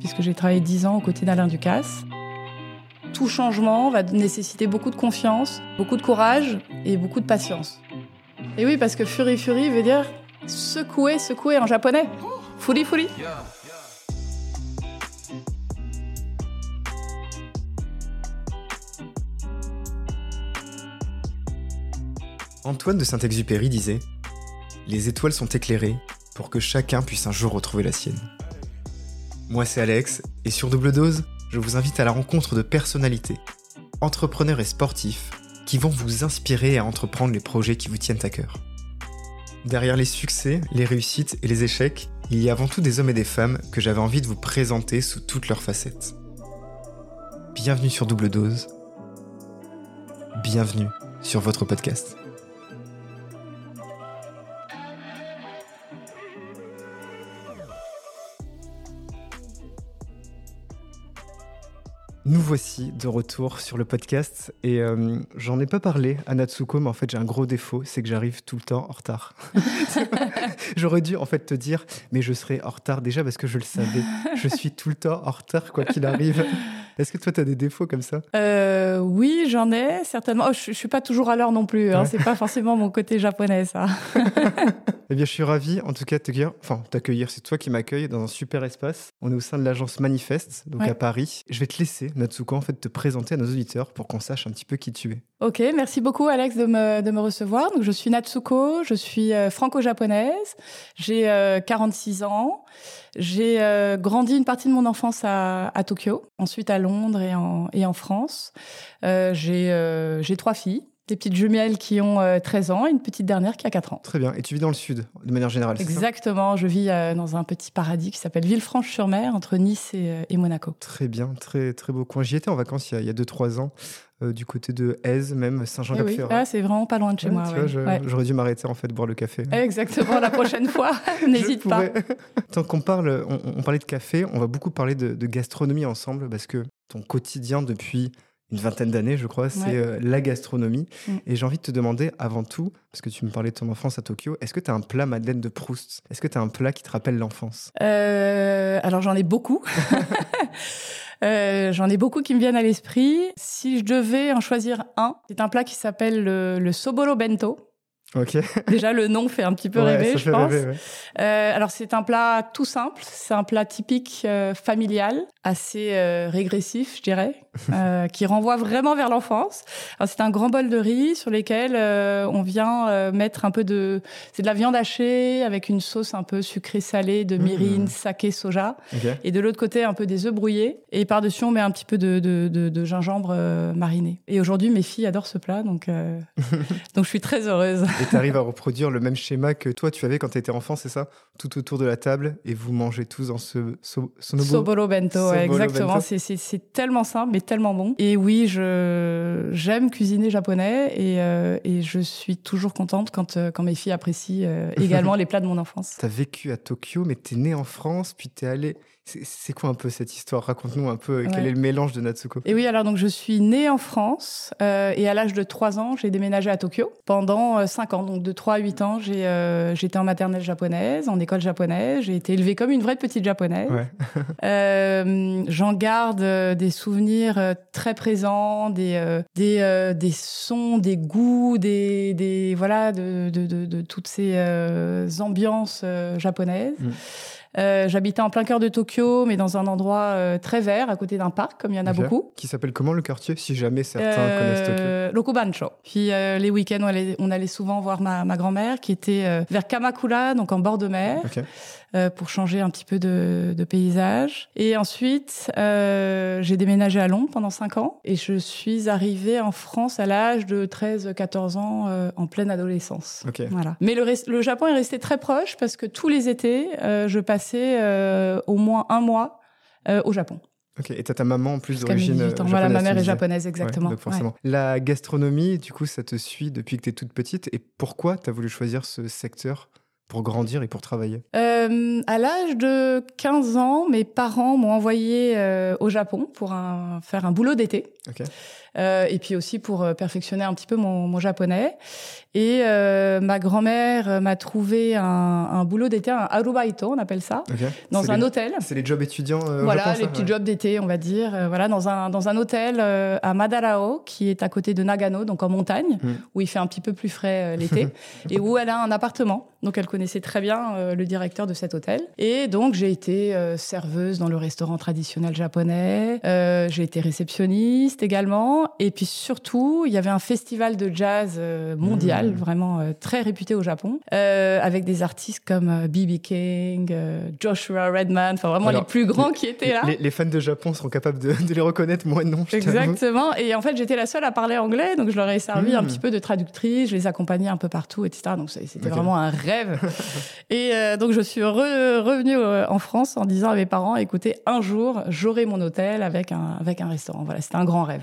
puisque j'ai travaillé 10 ans aux côtés d'Alain Ducasse. Tout changement va nécessiter beaucoup de confiance, beaucoup de courage et beaucoup de patience. Et oui, parce que Fury Fury veut dire secouer, secouer en japonais. Furi Furi. Antoine de Saint-Exupéry disait Les étoiles sont éclairées pour que chacun puisse un jour retrouver la sienne. Moi, c'est Alex, et sur Double Dose, je vous invite à la rencontre de personnalités, entrepreneurs et sportifs, qui vont vous inspirer à entreprendre les projets qui vous tiennent à cœur. Derrière les succès, les réussites et les échecs, il y a avant tout des hommes et des femmes que j'avais envie de vous présenter sous toutes leurs facettes. Bienvenue sur Double Dose. Bienvenue sur votre podcast. Nous voici de retour sur le podcast et euh, j'en ai pas parlé à Natsuko, mais en fait j'ai un gros défaut, c'est que j'arrive tout le temps en retard. J'aurais dû en fait te dire, mais je serai en retard déjà parce que je le savais. Je suis tout le temps en retard quoi qu'il arrive. Est-ce que toi, tu as des défauts comme ça? Euh, Oui, j'en ai, certainement. Oh, je ne suis pas toujours à l'heure non plus. Hein. C'est pas forcément mon côté japonais, ça. eh bien, je suis ravi, en tout cas, de t'accueillir. Enfin, t'accueillir, c'est toi qui m'accueilles dans un super espace. On est au sein de l'agence Manifeste, donc à Paris. Je vais te laisser, Natsuko, en fait, te présenter à nos auditeurs pour qu'on sache un petit peu qui tu es. Ok, merci beaucoup, Alex, de me, de me recevoir. Donc, je suis Natsuko, je suis euh, franco-japonaise. J'ai 46 euh, ans. J'ai euh, grandi une partie de mon enfance à, à, Tokyo, ensuite à Londres et en, et en France. J'ai trois filles, des petites jumelles qui ont 13 euh, ans et une petite dernière qui a 4 ans. Très bien. Et tu vis dans le sud, de manière générale Exactement. Je vis dans un petit paradis qui s'appelle Villefranche-sur-Mer, entre Nice et, et, Monaco. Très bien, très, très beau coin. J'y étais en vacances il y a 2-3 ans. Euh, du côté de Aise, même Saint-Jean-Cap-Ferrat. Eh oui. c'est vraiment pas loin de chez moi. J'aurais dû m'arrêter en fait boire le café. Exactement, la prochaine fois, n'hésite pas. Tant qu'on parle, on, parlait de café, on va beaucoup parler de, gastronomie ensemble parce que ton quotidien depuis une vingtaine d'années, je crois, c'est euh, la gastronomie. Mm. Et j'ai envie de te demander avant tout, parce que tu me parlais de ton enfance à Tokyo, est-ce que tu as un plat Madeleine de Proust? Est-ce que tu as un plat qui te rappelle l'enfance? Euh, Alors j'en ai beaucoup. Euh, j'en ai beaucoup qui me viennent à l'esprit. Si je devais en choisir un, c'est un plat qui s'appelle le, le sobolo bento. Ok. Déjà, le nom fait un petit peu rêver, je pense. euh, alors, c'est un plat tout simple. C'est un plat typique euh, familial, assez euh, régressif, je dirais, euh, qui renvoie vraiment vers l'enfance. Alors, c'est un grand bol de riz sur lequel on vient mettre un peu de... C'est de la viande hachée avec une sauce un peu sucrée-salée de myrine, mmh. saké, soja. Et de l'autre côté, un peu des œufs brouillés. Et par-dessus, on met un petit peu de, de, de, de gingembre mariné. Et aujourd'hui, mes filles adorent ce plat, donc, donc je suis très heureuse. Et tu arrives à reproduire le même schéma que toi, tu avais quand tu étais enfant, c'est ça? Tout autour de la table et vous mangez tous dans ce so, Sobolo bento, exactement. C'est tellement simple, mais tellement bon. Et oui, j'aime cuisiner japonais et, euh, et, je suis toujours contente quand, euh, quand mes filles apprécient euh, également les plats de mon enfance. Tu as vécu à Tokyo, mais tu es né en France, puis tu es allé c'est quoi un peu cette histoire? Raconte-nous un peu quel est le mélange de Natsuko. Et oui, alors donc je suis née en France euh, et à l'âge de 3 ans, j'ai déménagé à Tokyo pendant 5 euh, ans. Donc de 3 à 8 ans, j'ai euh, j'étais en maternelle japonaise, en école japonaise. J'ai été élevée comme une vraie petite japonaise. Ouais. J'en garde des souvenirs très présents, des des, des sons, des goûts, des, des voilà de, de, de, de toutes ces ambiances japonaises. Mm. Euh, j'habitais en plein cœur de Tokyo, mais dans un endroit euh, très vert, à côté d'un parc, comme il y en a beaucoup. Qui s'appelle comment le quartier, si jamais certains connaissent Tokyo euh, Lokubancho. Puis les week-ends, on allait, souvent voir ma, ma grand-mère, qui était vers Kamakura, donc en bord de mer. Euh, pour changer un petit peu de, de paysage. Et ensuite, euh, j'ai déménagé à Londres pendant 5 ans et je suis arrivée en France à l'âge de 13-14 ans euh, en pleine adolescence. Voilà. Mais le, le, Japon est resté très proche parce que tous les étés, euh, je passais euh, au moins un mois au Japon. Ok, et t'as ta maman en plus d'origine japonaise. Voilà, ma mère est japonaise, exactement. donc forcément. La gastronomie, du coup, ça te suit depuis que tu es toute petite. Et pourquoi tu as voulu choisir ce secteur pour grandir et pour travailler euh, À l'âge de 15 ans, mes parents m'ont envoyé euh, au Japon pour un, faire un boulot d'été. Euh, et puis aussi pour euh, perfectionner un petit peu mon, mon japonais. Et euh, ma grand-mère m'a trouvé un, un boulot d'été, un arubaito, on appelle ça, dans un les- hôtel. C'est les jobs étudiants euh, Voilà, Japon, ça les petits Ouais. jobs d'été, on va dire. Voilà, dans un, dans un hôtel à Madarao, qui est à côté de Nagano, donc en montagne, Mm. où il fait un petit peu plus frais l'été, et où elle a un appartement. Donc elle connaissait très bien le directeur de cet hôtel. Et donc j'ai été serveuse dans le restaurant traditionnel japonais. J'ai été réceptionniste également. Et puis surtout, il y avait un festival de jazz euh, mondial, Mm. vraiment euh, très réputé au Japon, euh, avec des artistes comme B.B. King, Joshua Redman, enfin vraiment Alors, les plus grands qui étaient là. Les, les fans de Japon seront capables de, de les reconnaître, moi non. Exactement. Et en fait, j'étais la seule à parler anglais, donc je leur ai servi un petit peu de traductrice, je les accompagnais un peu partout, etc. Donc c'était vraiment un rêve. et euh, donc je suis re- revenue en France en disant à mes parents, écoutez, un jour, j'aurai mon hôtel avec un, avec un restaurant. Voilà, c'était un grand rêve.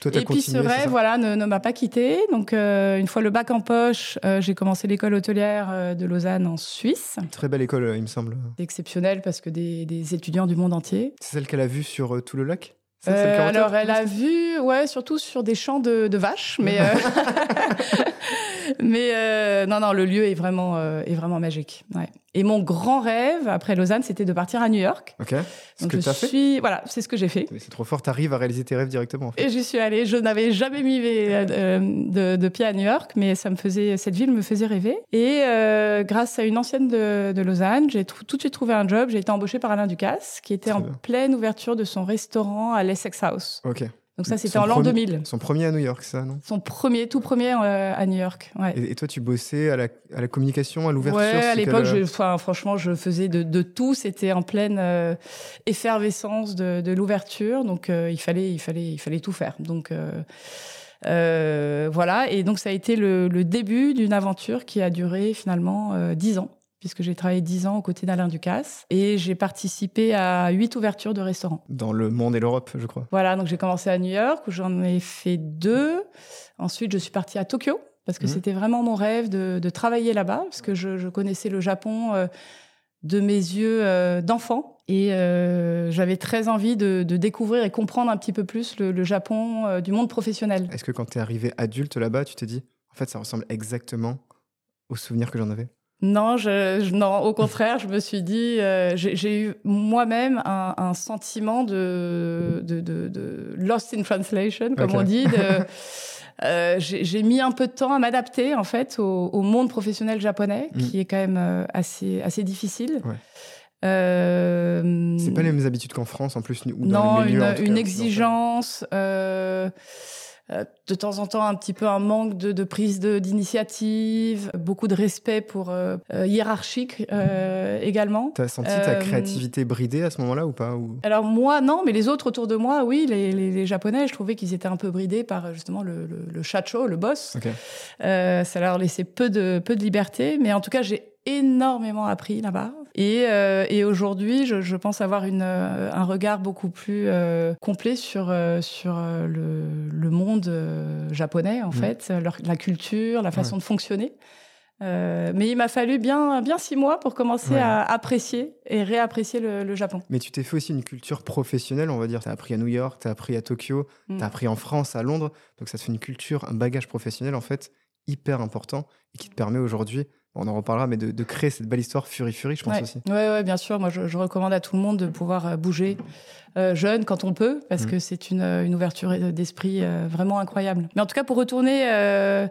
Toi, Et puis ce rêve, voilà, ne, ne m'a pas quitté. Donc euh, une fois le bac en poche, euh, j'ai commencé l'école hôtelière euh, de Lausanne en Suisse. Très belle école, il me semble. C'est exceptionnel parce que des, des étudiants du monde entier. C'est celle qu'elle a vue sur tout le lac? Euh, alors, elle a vu, ouais, surtout sur des champs de, de vaches, mais euh, mais euh, non, non, le lieu est vraiment est vraiment magique. Ouais. Et mon grand rêve après Lausanne, c'était de partir à New York. Ok. Donc que je fait suis, voilà, c'est ce que j'ai fait. C'est trop fort, t'arrives à réaliser tes rêves directement. En fait. Et j'y suis allée. Je n'avais jamais mis de, de pied à New York, mais ça me faisait, cette ville me faisait rêver. Et grâce à une ancienne de, de Lausanne, j'ai tout de suite trouvé un job. J'ai été embauchée par Alain Ducasse, qui était Très en bien. pleine ouverture de son restaurant à l'Essex House. Ok. Donc ça, c'était en l'an premier- 2000. Son premier à New York, ça, non? Son premier, tout premier euh, à New York. Ouais. et, et toi, tu bossais à la, à la communication, à l'ouverture Ouais, à l'époque, enfin, franchement, je faisais de, de tout. C'était en pleine euh, effervescence de, de l'ouverture, donc euh, il fallait, il fallait, il fallait tout faire. Donc voilà, et donc ça a été le, le début d'une aventure qui a duré finalement dix ans, puisque j'ai travaillé dix ans aux côtés d'Alain Ducasse et j'ai participé à huit ouvertures de restaurants. Dans le monde et l'Europe, je crois. Voilà, donc j'ai commencé à New York où j'en ai fait deux. Ensuite, je suis partie à Tokyo parce que Mhm. c'était vraiment mon rêve de, de travailler là-bas parce que je, je connaissais le Japon euh, de mes yeux euh, d'enfant et euh, j'avais très envie de, de découvrir et comprendre un petit peu plus le, le Japon euh, du monde professionnel. Est-ce que quand t'es arrivé adulte là-bas, tu t'es dit, en fait, ça ressemble exactement aux souvenirs que j'en avais? Non, je, je- non, au contraire, je me suis dit, euh, j'ai eu moi-même un, un sentiment de, de, de, de lost in translation, comme on dit. euh, J'ai mis un peu de temps à m'adapter en fait au, au monde professionnel japonais, Mm. qui est quand même euh, assez assez difficile. Ouais. Euh, C'est pas les mêmes habitudes qu'en France, en plus, ou dans non, le milieu, une, cas, exigence, de temps en temps un petit peu un manque de, de prise de- d'initiative, beaucoup de respect pour euh, euh, hiérarchique euh, également. T'as senti ta Euh, créativité bridée à ce moment-là ou pas ou... Alors moi non, mais les autres autour de moi, oui, les, les- les Japonais, je trouvais qu'ils étaient un peu bridés par justement le, le, le shacho, le boss. Ok. Euh, ça leur laissait peu de, peu de liberté, mais en tout cas, j'ai énormément appris là-bas. Et, euh, et aujourd'hui, je, je pense avoir une, euh, un regard beaucoup plus euh, complet sur, sur le, le monde japonais, en Mhm. fait, leur- la culture, la façon de fonctionner. Euh, mais il m'a fallu bien, bien six mois pour commencer Ouais. à apprécier et réapprécier le, le Japon. Mais tu t'es fait aussi une culture professionnelle, on va dire. T'as appris à New York, t'as appris à Tokyo, Mm. t'as appris en France, à Londres. Donc ça te fait une culture, un bagage professionnel, en fait, hyper important et qui te permet aujourd'hui, on en reparlera, mais de, de créer cette belle histoire Fury Fury, je pense ouais. aussi. Ouais, ouais, bien sûr. Moi, je, je recommande à tout le monde de pouvoir euh, bouger euh, jeune quand on peut, parce Mhm. que c'est une, euh, une ouverture d'esprit euh, vraiment incroyable. Mais en tout cas, pour retourner euh,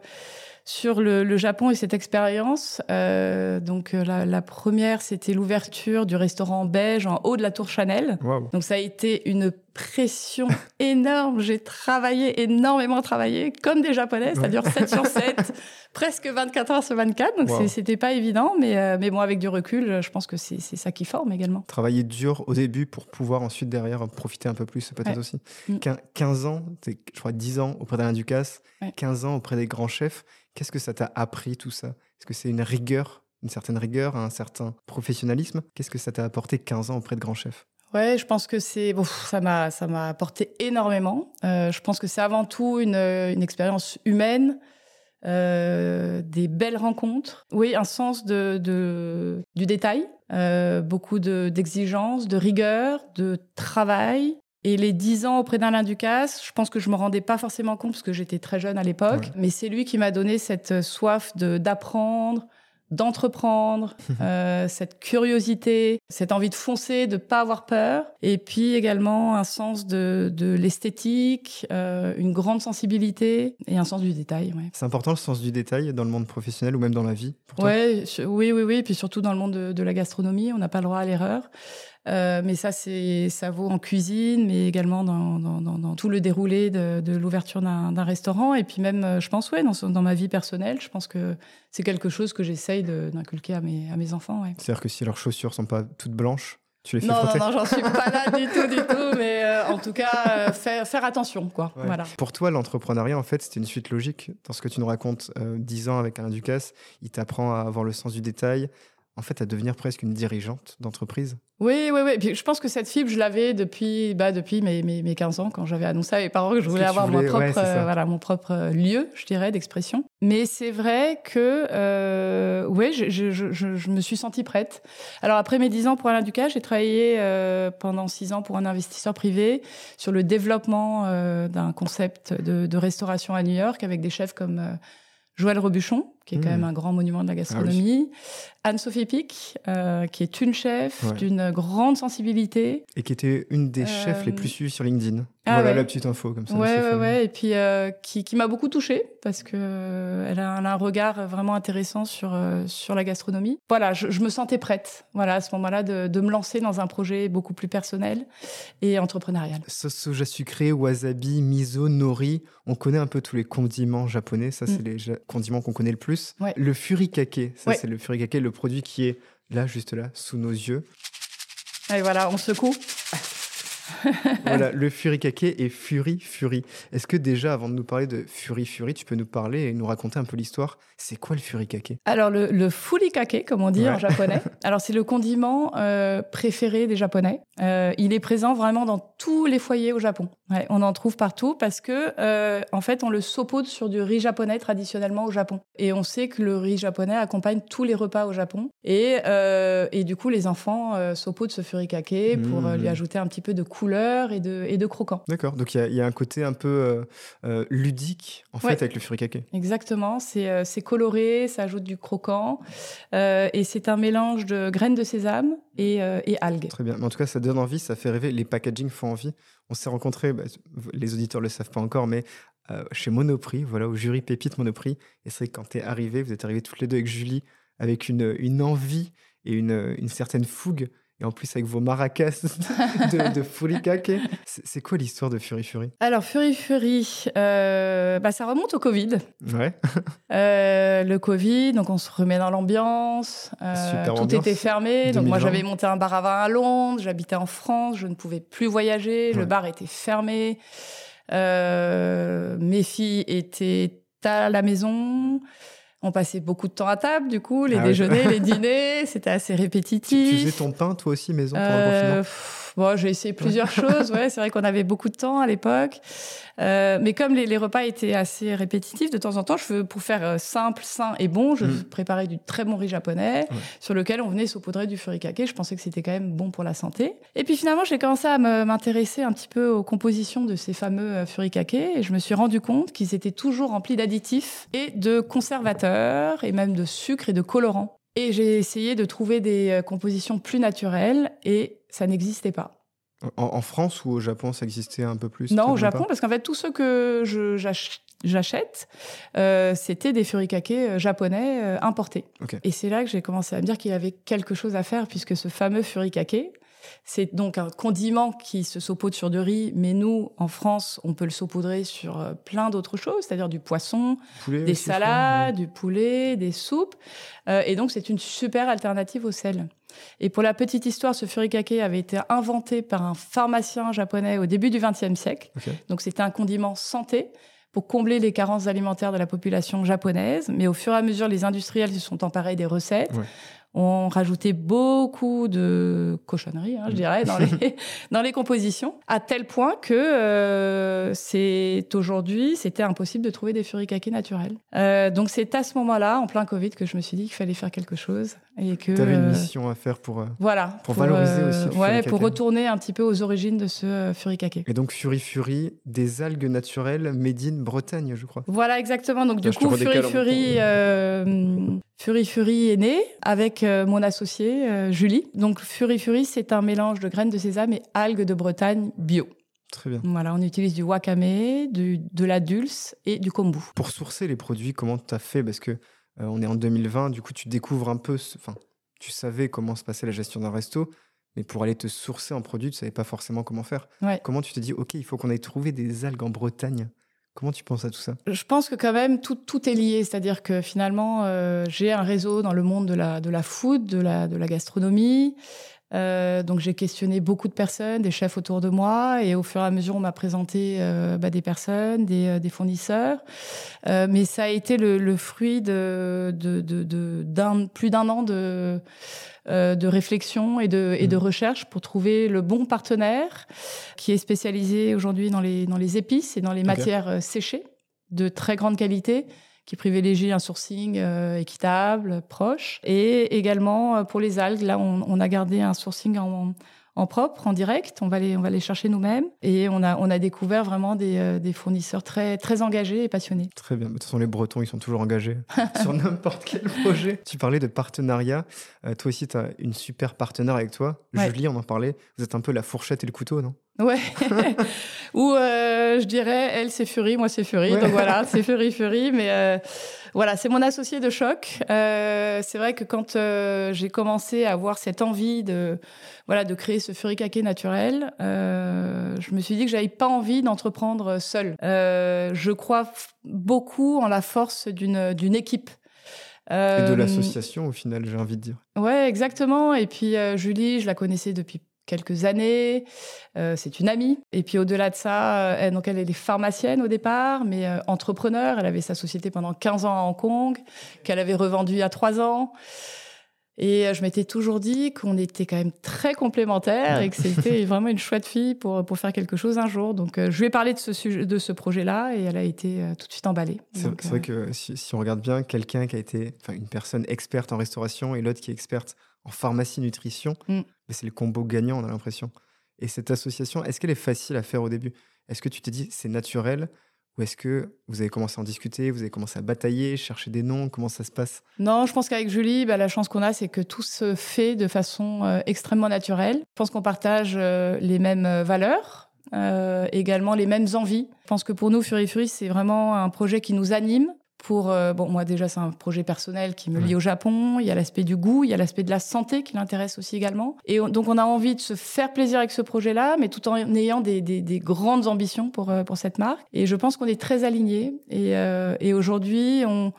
sur le, le Japon et cette expérience, donc la, la première, c'était l'ouverture du restaurant belge en haut de la Tour Chanel. Donc ça a été une pression énorme. J'ai travaillé, énormément travaillé, comme des Japonais, c'est-à-dire 7 sur 7, presque 24 heures sur 24. Donc Wow. c'était pas évident, mais, euh, mais bon, avec du recul, je pense que c'est ça qui forme également. Travailler dur au début pour pouvoir ensuite derrière profiter un peu plus, peut-être Ouais. aussi. Mm. Quin- 15 ans, t'es- je crois 10 ans auprès d'Alain Ducasse, Ouais. 15 ans auprès des grands chefs. Qu'est-ce que ça t'a appris tout ça? Est-ce que c'est une rigueur, une certaine rigueur, un certain professionnalisme? Qu'est-ce que ça t'a apporté 15 ans auprès de grands chefs? Ouais, je pense que c'est bon, ça m'a ça m'a apporté énormément. Euh, je pense que c'est avant tout une, une expérience humaine, des belles rencontres. Oui, un sens de, de du détail, beaucoup d'exigences, de, rigueur, de travail. Et les dix ans auprès d'Alain Ducasse, je pense que je me rendais pas forcément compte parce que j'étais très jeune à l'époque, mais c'est lui qui m'a donné cette soif d'apprendre, d'entreprendre, euh, cette curiosité, cette envie de foncer, de pas avoir peur, et puis également un sens de, de l'esthétique, euh, une grande sensibilité et un sens du détail. Ouais. C'est important le sens du détail dans le monde professionnel ou même dans la vie pour ouais, Oui, oui, oui, et puis surtout dans le monde de, de la gastronomie, on n'a pas le droit à l'erreur. Euh, mais ça, c'est ça vaut en cuisine, mais également dans, dans, dans, tout le déroulé de, de l'ouverture d'un restaurant. Et puis même, euh, je pense, ouais, dans, dans ma vie personnelle, je pense que c'est quelque chose que j'essaye d'inculquer à mes, à mes enfants. Ouais. C'est-à-dire que si leurs chaussures sont pas toutes blanches, tu les fais non, frotter Non, non, j'en suis pas là du tout, du tout. Mais euh, en tout cas, faire, faire, attention, quoi. Voilà. Pour toi, l'entrepreneuriat, en fait, c'était une suite logique. Dans ce que tu nous racontes, dix ans avec Alain Ducasse, il t'apprend à avoir le sens du détail, en fait, à devenir presque une dirigeante d'entreprise oui, oui, oui. Puis je pense que cette fibre, je l'avais depuis, bah, depuis mes, mes, mes 15 ans, quand j'avais annoncé à mes parents que je voulais avoir mon, propre, euh, voilà, mon propre lieu, je dirais, d'expression. Mais c'est vrai que, euh, oui, je, je, je, je, me suis sentie prête. Alors après mes 10 ans pour Alain Ducas, j'ai travaillé euh, pendant 6 ans pour un investisseur privé sur le développement d'un concept de, de, restauration à New York avec des chefs comme Joël Robuchon, qui est quand même un grand monument de la ah gastronomie. Anne-Sophie Pic, euh, qui est une chef d'une grande sensibilité. Et qui était une des chefs les plus suivis sur LinkedIn. Ah voilà la petite info comme ça. Ouais, ouais, ouais. Et puis euh, qui, qui m'a beaucoup touchée parce que euh, elle, a, un regard vraiment intéressant sur sur la gastronomie. Voilà, je, je, me sentais prête. Voilà, à ce moment-là, de, de, me lancer dans un projet beaucoup plus personnel et entrepreneurial. Sauce soja sucré, wasabi, miso, nori. On connaît un peu tous les condiments japonais. Ça, c'est mm. les condiments qu'on connaît le plus. Le furikake, ça c'est le furikake, le produit qui est là, juste là, sous nos yeux. Et voilà, on secoue. voilà, le furikake et Fury Fury. Est-ce que déjà, avant de nous parler de Fury Fury, tu peux nous parler et nous raconter un peu l'histoire? C'est quoi le furikake? Alors, le, le furikake, comme on dit en japonais, alors c'est le condiment euh, préféré des Japonais. Euh, il est présent vraiment dans tous les foyers au Japon. on en trouve partout parce que, euh, en fait, on le saupoudre sur du riz japonais traditionnellement au Japon. Et on sait que le riz japonais accompagne tous les repas au Japon. Et, et du coup, les enfants saupoudrent ce furikake pour lui mmh. ajouter un petit peu de couleur et de, et de croquant. D'accord, donc il y, a un côté un peu euh, euh, ludique en fait avec le furikake. Exactement, euh, c'est coloré, ça ajoute du croquant et c'est un mélange de graines de sésame et, et, algues. Très bien, en tout cas ça donne envie, ça fait rêver, les packaging font envie. On s'est rencontrés, bah, les auditeurs le savent pas encore, mais chez Monoprix, voilà, au jury Pépite Monoprix. Et c'est quand tu es arrivé, vous êtes arrivés toutes les deux avec Julie, avec une, une envie et une, une certaine fougue et en plus avec vos maracas de, de furikake. C'est quoi l'histoire de Fury Fury? Alors Fury Fury, euh, bah, ça remonte au Covid. Ouais. Euh, le Covid, donc on se remet dans l'ambiance. Euh, tout était fermé. Donc moi j'avais monté un bar à vin à Londres, j'habitais en France, je ne pouvais plus voyager, le bar était fermé. mes filles étaient à la maison. On passait beaucoup de temps à table, du coup, les ah déjeuners, les dîners, c'était assez répétitif. Tu, faisais ton pain, toi aussi, maison, pendant le confinement? Euh, Bon, j'ai essayé plusieurs choses. Ouais, c'est vrai qu'on avait beaucoup de temps à l'époque. Euh, mais comme les, repas étaient assez répétitifs, de temps en temps, je, pour faire euh, simple, sain et bon, je mm. préparais du très bon riz japonais sur lequel on venait saupoudrer du furikake. Je pensais que c'était quand même bon pour la santé. Et puis finalement, j'ai commencé à m'intéresser un petit peu aux compositions de ces fameux euh, furikake et je me suis rendu compte qu'ils étaient toujours remplis d'additifs et de conservateurs et même de sucre et de colorants. Et j'ai essayé de trouver des compositions plus naturelles et ça n'existait pas. En, France ou au Japon, ça existait un peu plus Non, au Japon, parce qu'en fait, tous ceux que j'achète, euh, c'était des furikake euh, japonais euh, importés. Et c'est là que j'ai commencé à me dire qu'il y avait quelque chose à faire, puisque ce fameux furikake, c'est donc un condiment qui se saupoudre sur du riz, mais nous, en France, on peut le saupoudrer sur plein d'autres choses, c'est-à-dire du poisson, des salades, du poulet, des soupes. et donc, c'est une super alternative au sel. Et pour la petite histoire, ce furikake avait été inventé par un pharmacien japonais au début du XXe siècle. Donc c'était un condiment santé pour combler les carences alimentaires de la population japonaise. Mais au fur et à mesure, les industriels se sont emparés des recettes. On rajoutait beaucoup de cochonneries, hein, je dirais, dans les, dans les compositions, à tel point que euh, c'est aujourd'hui, c'était impossible de trouver des furikake naturels. Euh, donc c'est à ce moment-là, en plein Covid, que je me suis dit qu'il fallait faire quelque chose et que. Tu avais une mission à faire pour. voilà. Pour, valoriser aussi. Le ouais, pour retourner un petit peu aux origines de ce furikake. Et donc Fury Fury, des algues naturelles made in Bretagne, je crois. Voilà, exactement. Donc du coup, Fury Fury. Fury Fury est né avec euh, mon associée euh, Julie. Donc Fury Fury, c'est un mélange de graines de sésame et algues de Bretagne bio. Très bien. Voilà, on utilise du wakame, du, de la dulce et du kombu. Pour sourcer les produits, comment tu as fait? Parce que euh, on est en 2020, du coup tu découvres un peu, enfin, tu savais comment se passait la gestion d'un resto, mais pour aller te sourcer en produit, tu savais pas forcément comment faire. Comment tu te dis, ok, il faut qu'on aille trouver des algues en Bretagne? Comment tu penses à tout ça? Je pense que quand même tout, tout est lié, c'est-à-dire que finalement euh, j'ai un réseau dans le monde de la, de la food, de la, de la gastronomie. Euh, donc j'ai questionné beaucoup de personnes, des chefs autour de moi, et au fur et à mesure on m'a présenté euh, bah, des personnes, des, euh, des fournisseurs. Mais ça a été le, le fruit de, de, de, de d'un plus d'un an de de réflexion et de, et de mmh. recherche pour trouver le bon partenaire qui est spécialisé aujourd'hui dans les, dans les épices et dans les matières séchées de très grande qualité qui privilégie un sourcing euh, équitable, proche. Et également pour les algues, là, on, on a gardé un sourcing en, en propre, en direct. On va les, on va les chercher nous-mêmes. Et on a, on a découvert vraiment des, euh, des, fournisseurs très, très engagés et passionnés. Très bien. De toute façon, les Bretons, ils sont toujours engagés sur n'importe quel projet. Tu parlais de partenariat. Euh, toi aussi, tu as une super partenaire avec toi. Julie, on en parlait. Vous êtes un peu la fourchette et le couteau, non? Ouais. Ou euh, je dirais, elle c'est Fury, moi c'est Fury. Donc voilà, c'est Fury Fury. Mais euh, voilà, c'est mon associé de choc. Euh, c'est vrai que quand j'ai commencé à avoir cette envie de voilà de créer ce Fury Kake naturel, je me suis dit que j'avais pas envie d'entreprendre seule. je crois beaucoup en la force d'une d'une équipe. Et de l'association au final, j'ai envie de dire. Ouais, exactement. Et puis Julie, je la connaissais depuis quelques années. Euh, c'est une amie. Et puis au-delà de ça, euh, elle, donc elle est pharmacienne au départ, mais euh, entrepreneur. Elle avait sa société pendant 15 ans à Hong Kong, qu'elle avait revendue à 3 ans. Et je m'étais toujours dit qu'on était quand même très complémentaires et que c'était vraiment une chouette fille pour, pour faire quelque chose un jour. Donc, je lui ai parlé de ce, sujet, de ce projet-là et elle a été tout de suite emballée. C'est vrai que si, si, on regarde bien, quelqu'un qui a été, enfin, une personne experte en restauration et l'autre qui est experte en pharmacie nutrition, mm. mais c'est le combo gagnant, on a l'impression. Et cette association, est-ce qu'elle est facile à faire au début? Est-ce que tu t'es dit c'est naturel? Ou est-ce que vous avez commencé à en discuter, vous avez commencé à batailler, chercher des noms? Comment ça se passe? Non, je pense qu'avec Julie, bah, la chance qu'on a, c'est que tout se fait de façon euh, extrêmement naturelle. Je pense qu'on partage euh, les mêmes euh, valeurs, également les mêmes envies. Je pense que pour nous, Fury Fury, c'est vraiment un projet qui nous anime pour euh, bon moi déjà c'est un projet personnel qui me lie au Japon. Il y a l'aspect du goût il y a l'aspect de la santé qui l'intéresse aussi également. Et donc on a envie de se faire plaisir avec ce projet là mais tout en ayant des, des, des grandes ambitions pour euh, pour cette marque. Et je pense qu'on est très alignés. Et, euh, et aujourd'hui on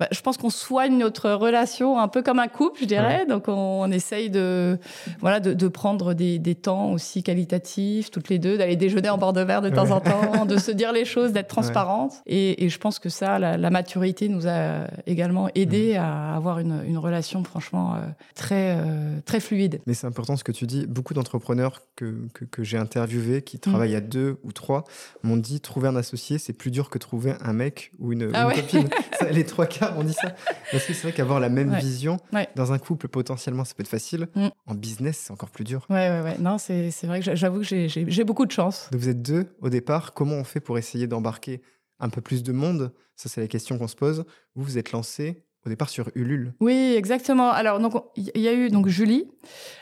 bah, je pense qu'on soigne notre relation un peu comme un couple, je dirais. Donc, on, on, essaye de, voilà, de, de prendre des, des, temps aussi qualitatifs, toutes les deux, d'aller déjeuner en bord de verre de temps en temps, de se dire les choses, d'être transparente. Et, et, je pense que ça, la, la, maturité nous a également aidé à avoir une, une relation, franchement, euh, très, euh, très fluide. Mais c'est important ce que tu dis. Beaucoup d'entrepreneurs que, que, que j'ai interviewés, qui travaillent à deux ou trois, m'ont dit trouver un associé, c'est plus dur que trouver un mec ou une, ah une copine. ça, les trois cas on dit ça. Parce que c'est vrai qu'avoir la même vision dans un couple, potentiellement, ça peut être facile. Mm. En business, c'est encore plus dur. Ouais, ouais, ouais. Non, c'est vrai que j'avoue que j'ai beaucoup de chance. Donc vous êtes deux au départ. Comment on fait pour essayer d'embarquer un peu plus de monde? Ça, c'est la question qu'on se pose. Vous, vous êtes lancé au départ sur Ulule. Oui, exactement. Alors, donc, il y a eu donc Julie.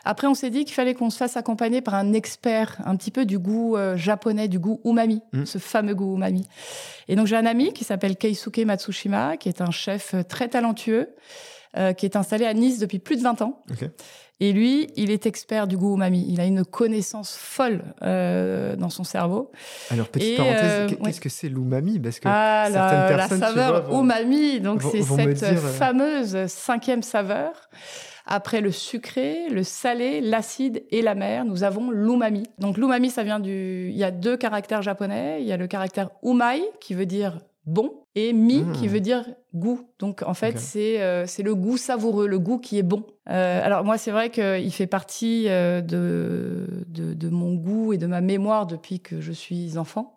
Après, on s'est dit qu'il fallait qu'on se fasse accompagner par un expert un petit peu du goût euh, japonais, du goût umami, mmh. ce fameux goût umami. Et donc, j'ai un ami qui s'appelle Keisuke Matsushima, qui est un chef euh, très talentueux, euh, qui est installé à Nice depuis plus de 20 ans. Okay. Et lui, il est expert du goût umami. Il a une connaissance folle euh, dans son cerveau. Alors, petite et parenthèse, euh, qu'est-ce ouais. que c'est l'umami Parce que ah, certaines la, personnes, la saveur vois, vont, umami, donc c'est cette dire... Fameuse cinquième saveur. Après le sucré, le salé, l'acide et la mer, nous avons l'umami. Donc l'umami, ça vient du... Il y a deux caractères japonais. Il y a le caractère umai, qui veut dire bon et mi qui veut dire goût. Donc en fait, c'est euh, c'est le goût savoureux, le goût qui est bon. Euh, alors moi, c'est vrai qu'il fait partie euh, de, de, de mon goût et de ma mémoire depuis que je suis enfant.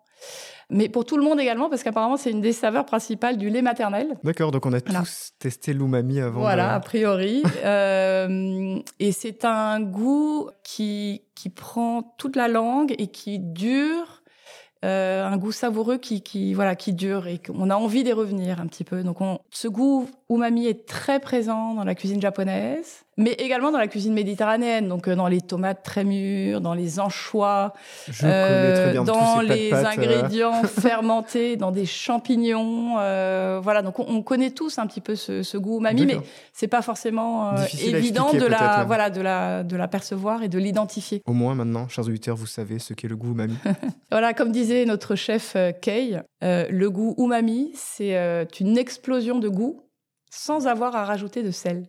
Mais pour tout le monde également, parce qu'apparemment, c'est une des saveurs principales du lait maternel. D'accord, donc on a tous testé l'umami avant. Voilà, a priori. Euh, et c'est un goût qui, qui prend toute la langue et qui dure. Euh, un goût savoureux qui, qui, voilà, qui dure et qu'on a envie d'y revenir un petit peu. Donc, on, ce goût umami est très présent dans la cuisine japonaise, mais également dans la cuisine méditerranéenne. Donc, euh, dans les tomates très mûres, dans les anchois, euh, dans les euh, ingrédients fermentés, dans des champignons. euh, voilà, donc on, on connaît tous un petit peu ce, ce goût umami, mais c'est pas forcément évident de la, même. voilà, de la, de la percevoir et de l'identifier. Au moins maintenant, chers auditeurs, vous savez ce qu'est le goût umami. Voilà, comme disait notre chef euh, le goût umami, c'est une explosion de goût sans avoir à rajouter de sel.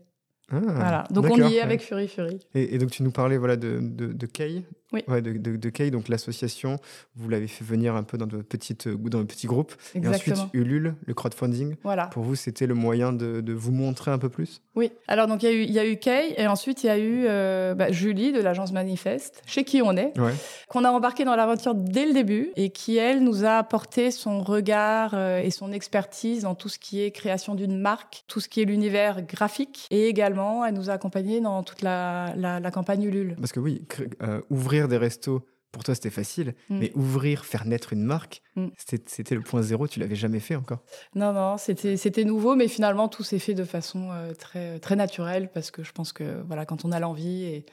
Ah, voilà, donc on y est avec Fury Fury. Et, et donc tu nous parlais voilà de de, de Kei. Oui. Ouais, de, de, de Kei, donc l'association, vous l'avez fait venir un peu dans de petites euh, dans un petit groupe. Et Exactement. ensuite Ulule, le crowdfunding. Voilà. Pour vous, c'était le moyen de, de vous montrer un peu plus? Oui. Alors donc il y a eu y a eu Kay et ensuite il y a eu euh, bah, Julie de l'agence Manifeste, chez qui on est, Ouais. qu'on a embarqué dans l'aventure dès le début et qui elle nous a apporté son regard euh, et son expertise dans tout ce qui est création d'une marque, tout ce qui est l'univers graphique et également elle nous a accompagnés dans toute la la, la campagne Ulule. Parce que oui, euh, ouvrir des restos, pour toi, c'était facile. Mm. Mais ouvrir, faire naître une marque, Mm. c'était le point zéro. Tu l'avais jamais fait encore. Non non, c'était c'était nouveau mais finalement tout s'est fait de façon euh, très très naturelle parce que je pense que voilà quand on a l'envie et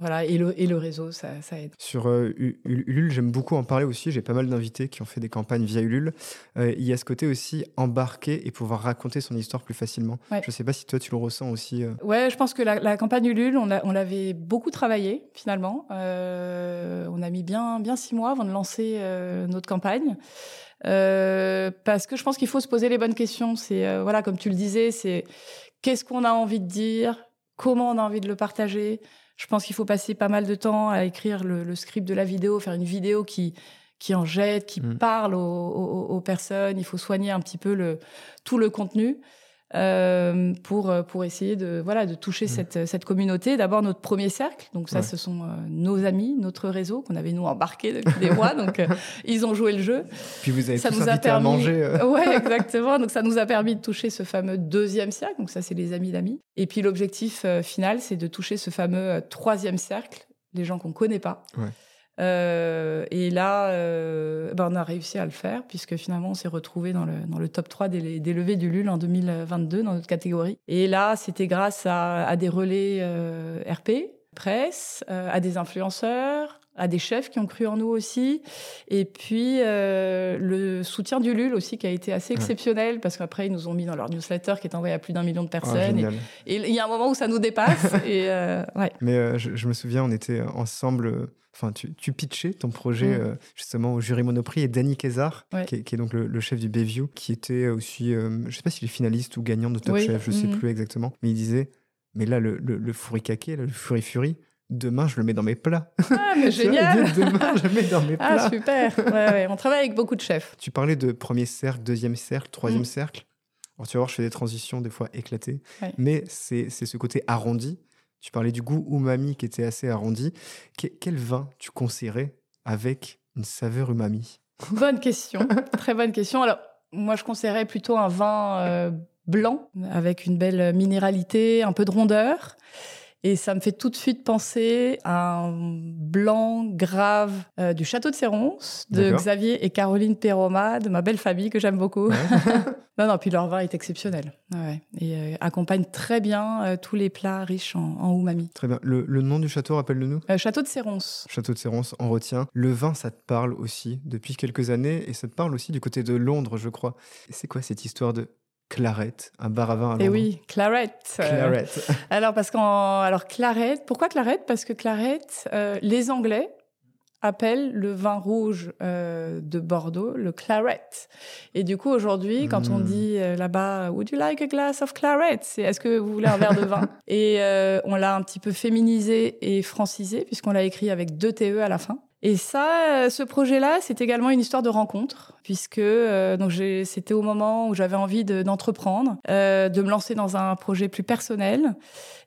voilà et le et le réseau ça ça aide. Sur euh, Ulule, j'aime beaucoup en parler aussi. J'ai pas mal d'invités qui ont fait des campagnes via Ulule. Euh, il y a ce côté aussi embarquer et pouvoir raconter son histoire plus facilement. Ouais. Je sais pas si toi tu le ressens aussi. euh. Ouais, je pense que la, la campagne Ulule, on, on l'avait beaucoup travaillé finalement. Euh, on a mis bien, bien six mois avant de lancer notre campagne. Parce que je pense qu'il faut se poser les bonnes questions. C'est voilà, comme tu le disais, c'est qu'est-ce qu'on a envie de dire, comment on a envie de le partager? Je pense qu'il faut passer pas mal de temps à écrire le, le script de la vidéo, faire une vidéo qui qui en jette, qui Mm. parle aux, aux- aux personnes. Il faut soigner un petit peu le tout le contenu euh, pour pour essayer de voilà de toucher Mm. cette cette communauté. D'abord notre premier cercle, donc ça Ouais. ce sont euh, nos amis, notre réseau qu'on avait nous embarqué depuis des mois. Donc euh, ils ont joué le jeu. Puis vous avez Ça tous nous a invité à permis. manger. euh. Ouais, exactement. Donc ça nous a permis de toucher ce fameux deuxième cercle. Donc ça c'est les amis d'amis. Et puis l'objectif euh, final c'est de toucher ce fameux euh, troisième cercle, les gens qu'on connaît pas. Ouais. Euh, et là, euh, ben, on a réussi à le faire puisque finalement on s'est retrouvé dans le, dans le top 3 des, des levées du LUL en 2022 dans notre catégorie. Et là, c'était grâce à, à des relais euh, RP, presse, euh, à des influenceurs, à des chefs qui ont cru en nous aussi, et puis euh, le soutien du LUL aussi qui a été assez Ouais. exceptionnel parce qu'après ils nous ont mis dans leur newsletter qui est envoyé à plus d'un million de Ah, personnes. et- il y a un moment où ça nous dépasse. et euh, ouais. Mais euh, je, je me souviens, on était ensemble. Enfin, tu, tu pitchais ton projet Mm. justement au jury Monoprix et Danny Kézard, Ouais. qui, est, qui est donc le, le chef du Bayview, qui était aussi, je sais pas s'il est finaliste ou gagnant de Top Oui. Chef, je sais Mhm. plus exactement, mais il disait, mais là le, le, le furikake, là, le furi furi, demain je le mets dans mes plats. Ah, mais génial Demain je le mets dans mes plats. Ah, super ouais, ouais. On travaille avec beaucoup de chefs. Tu parlais de premier cercle, deuxième cercle, troisième Mm. cercle. Alors, tu vas voir, je fais des transitions des fois éclatées, Ouais. mais c'est c'est ce côté arrondi. Tu parlais du goût umami qui était assez arrondi. Que- quel vin tu conseillerais avec une saveur umami? Bonne question. Très bonne question. Alors, moi, je conseillerais plutôt un vin euh, blanc avec une belle minéralité, un peu de rondeur. Et ça me fait tout de suite penser à un blanc grave euh, du château de Séronce, de. Xavier et Caroline Perroma, de ma belle famille que j'aime beaucoup. non, non, puis leur vin est exceptionnel. Ouais. Et euh, accompagne très bien euh, tous les plats riches en, en umami. Très bien. Le, le nom du château, rappelle-le-nous château de Séronce. Château de Séronce, on retient. Le vin, ça te parle aussi depuis quelques années et ça te parle aussi du côté de Londres, je crois. C'est quoi cette histoire de Claret, un bar à vin à Londres Et Eh oui, Claret. Euh, Claret. Alors parce qu'en alors Claret, pourquoi Claret Parce que Claret, euh, les Anglais appellent le vin rouge euh, de Bordeaux le claret. Et du coup aujourd'hui, quand on Mm. dit euh, là-bas Would you like a glass of claret C'est est-ce que vous voulez un verre de vin? Et euh, on l'a un petit peu féminisé et francisé puisqu'on l'a écrit avec deux te à la fin. Et ça, ce projet-là, c'est également une histoire de rencontre, puisque donc c'était au moment où j'avais envie d'entreprendre, de, me lancer dans un projet plus personnel.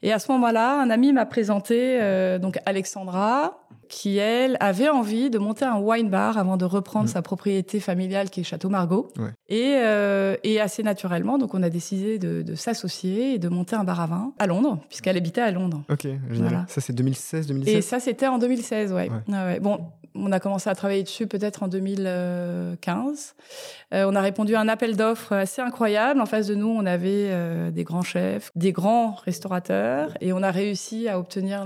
Et à ce moment-là, un ami m'a présenté donc Alexandra, qui, elle, avait envie de monter un wine bar avant de reprendre mmh. sa propriété familiale qui est Château Margaux. Et, euh, et, assez naturellement, donc on a décidé de, de s'associer et de monter un bar à vin à Londres, puisqu'elle habitait à Londres. Ok, génial. Ça, c'est 2016, 2017 Et ça, c'était en 2016, ouais. ouais. Bon, on a commencé à travailler dessus peut-être en 2015. Euh, on a répondu à un appel d'offres assez incroyable. En face de nous, on avait euh, des grands chefs, des grands restaurateurs, et on a réussi à obtenir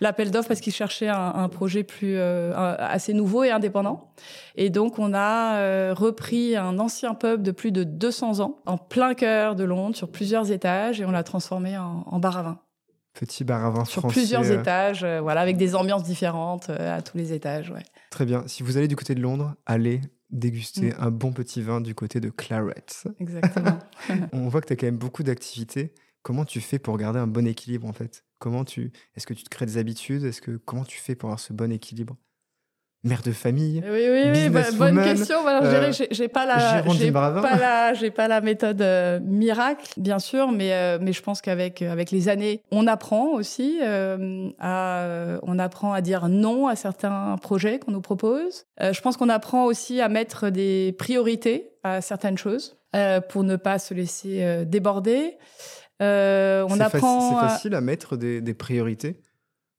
l'appel d'offres parce qu'ils cherchaient un, projet plus euh, assez nouveau et indépendant. Et donc, on a repris un ancien pub de plus de 200 ans en plein cœur de Londres, sur plusieurs étages, et on l'a transformé en, en bar à vin petit bar à vin Sur plusieurs euh. étages, euh, voilà, avec des ambiances différentes euh, à tous les étages. Ouais. Très bien. Si vous allez du côté de Londres, allez déguster mm. un bon petit vin du côté de Claret. Exactement. On voit que tu as quand même beaucoup d'activités. Comment tu fais pour garder un bon équilibre en fait? Comment tu Est-ce que tu te crées des habitudes? Est-ce que comment tu fais pour avoir ce bon équilibre? Mère de famille Oui, oui, oui, bonne question. Voilà, euh, j'ai pas la, j'ai pas la, j'ai pas la méthode euh, miracle, bien sûr, mais euh, mais je pense qu'avec avec les années, on apprend aussi à, on apprend à dire non à certains projets qu'on nous propose. je pense qu'on apprend aussi à mettre des priorités à certaines choses pour ne pas se laisser déborder. On apprend. C'est facile à mettre des, des priorités?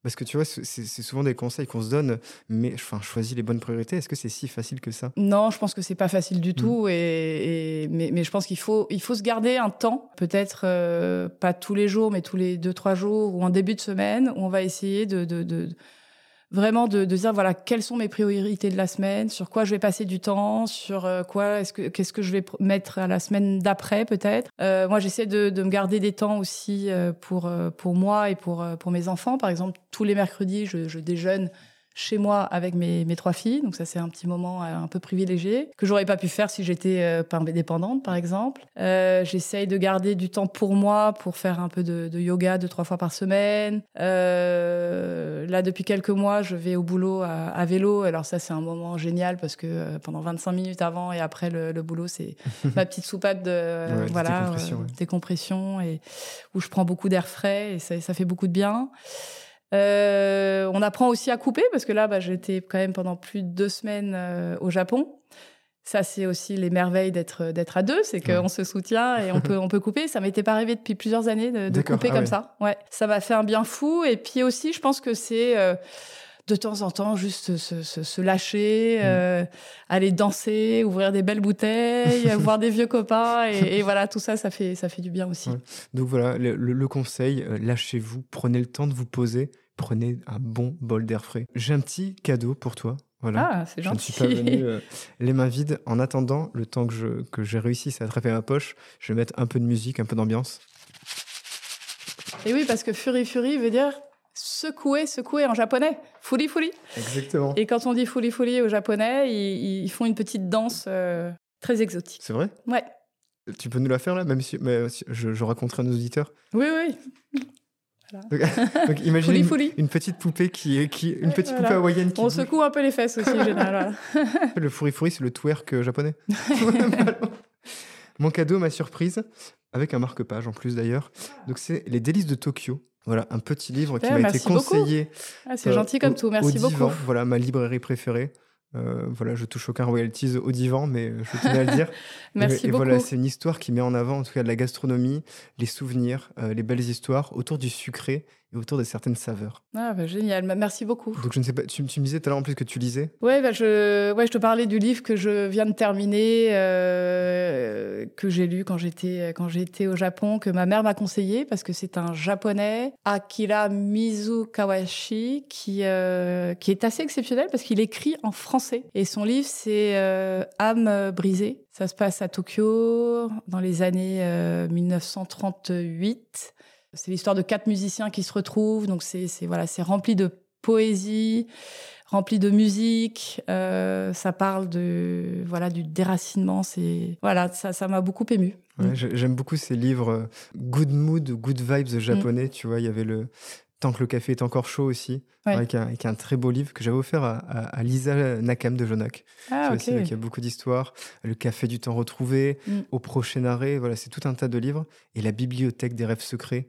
Parce que tu vois, c'est souvent des conseils qu'on se donne, mais enfin, choisis les bonnes priorités. Est-ce que c'est si facile que ça? Non, je pense que c'est pas facile du mmh. tout. Et, mais, mais, je pense qu'il faut, il faut se garder un temps, peut-être euh, pas tous les jours, mais tous les deux, trois jours ou en début de semaine, où on va essayer de, de, de vraiment de, de, dire voilà quelles sont mes priorités de la semaine, sur quoi je vais passer du temps, sur euh, quoi est-ce que qu'est-ce que je vais mettre à la semaine d'après peut-être. Euh, moi j'essaie de, de, me garder des temps aussi euh, pour euh, pour moi et pour pour mes enfants. Par exemple tous les mercredis je, je déjeune chez moi avec mes, mes trois filles. Donc ça, c'est un petit moment euh, un peu privilégié que j'aurais pas pu faire si j'étais euh, pas indépendante, par exemple. Euh, J'essaye de garder du temps pour moi, pour faire un peu de, de yoga deux, trois fois par semaine. Euh, là, depuis quelques mois, je vais au boulot à, à vélo. Alors ça, c'est un moment génial parce que pendant 25 minutes avant et après le, le boulot, c'est ma petite soupape de, voilà, décompression, ouais. décompression et où je prends beaucoup d'air frais et ça, ça fait beaucoup de bien. Euh, on apprend aussi à couper parce que là, bah, j'étais quand même pendant plus de deux semaines euh, au Japon. Ça, c'est aussi les merveilles d'être d'être à deux, c'est qu'on se soutient et on peut on peut couper. Ça m'était pas arrivé depuis plusieurs années de, de couper ah comme ça. Ouais, ça m'a fait un bien fou. Et puis aussi, je pense que c'est euh, de temps en temps juste se, se, se lâcher, mm. euh, aller danser, ouvrir des belles bouteilles, voir des vieux copains et, et, voilà tout ça, ça fait ça fait du bien aussi. Ouais. Donc voilà le, le conseil, lâchez-vous, prenez le temps de vous poser prenez un bon bol d'air frais. J'ai un petit cadeau pour toi. Voilà. Ah, c'est gentil. Je ne suis pas venu euh, les mains vides. En attendant, le temps que je que j'ai réussi à attraper ma poche, je vais mettre un peu de musique, un peu d'ambiance. Et oui, parce que Fury Fury veut dire secouer, secouer en japonais. Furi Furi. Exactement. Et quand on dit Furi Furi au japonais, ils, ils font une petite danse euh, très exotique. C'est vrai? Ouais. Tu peux nous la faire là, même si, mais, je, je raconterai à nos auditeurs. Oui, oui. Voilà. Donc, une, petite poupée qui, qui une petite voilà. poupée hawaïenne qui On secoue un peu les fesses aussi, en général. le fouri fouri, c'est le twerk japonais. Mon cadeau, ma surprise, avec un marque-page en plus d'ailleurs. Donc c'est Les délices de Tokyo. Voilà, un petit livre qui m'a été conseillé. Ah, c'est euh, gentil comme tout, merci au beaucoup. Voilà, ma librairie préférée. Euh, voilà, je touche aucun royalties au divan, mais je tenais à le dire. Merci et, beaucoup. Et voilà, c'est une histoire qui met en avant, en tout cas, de la gastronomie, les souvenirs, euh, les belles histoires autour du sucré et autour de certaines saveurs. Ah, bah, génial, merci beaucoup. Donc, je ne sais pas, tu, tu me disais tout à l'heure en plus que tu lisais Ouais, bah, je, ouais, je te parlais du livre que je viens de terminer, euh, que j'ai lu quand j'étais, quand j'étais au Japon, que ma mère m'a conseillé parce que c'est un japonais, Akira Mizukawashi, qui, euh, qui est assez exceptionnel parce qu'il écrit en français. Et son livre, c'est euh, Âme brisée. Ça se passe à Tokyo dans les années 1938. C'est l'histoire de quatre musiciens qui se retrouvent, donc c'est voilà, c'est rempli de poésie, rempli de musique. Euh, ça parle de voilà du déracinement. C'est voilà, ça ça m'a beaucoup ému. Ouais, mm. J'aime beaucoup ces livres euh, good mood, good vibes japonais. Mm. Tu vois, il y avait le Tant que le café est encore chaud aussi, avec, un, très beau livre que j'avais offert à, Lisa Nakam de Jonac. Ah, aussi, il y a beaucoup d'histoires. Le café du temps retrouvé, mm. au prochain arrêt, voilà, c'est tout un tas de livres. Et la bibliothèque des rêves secrets,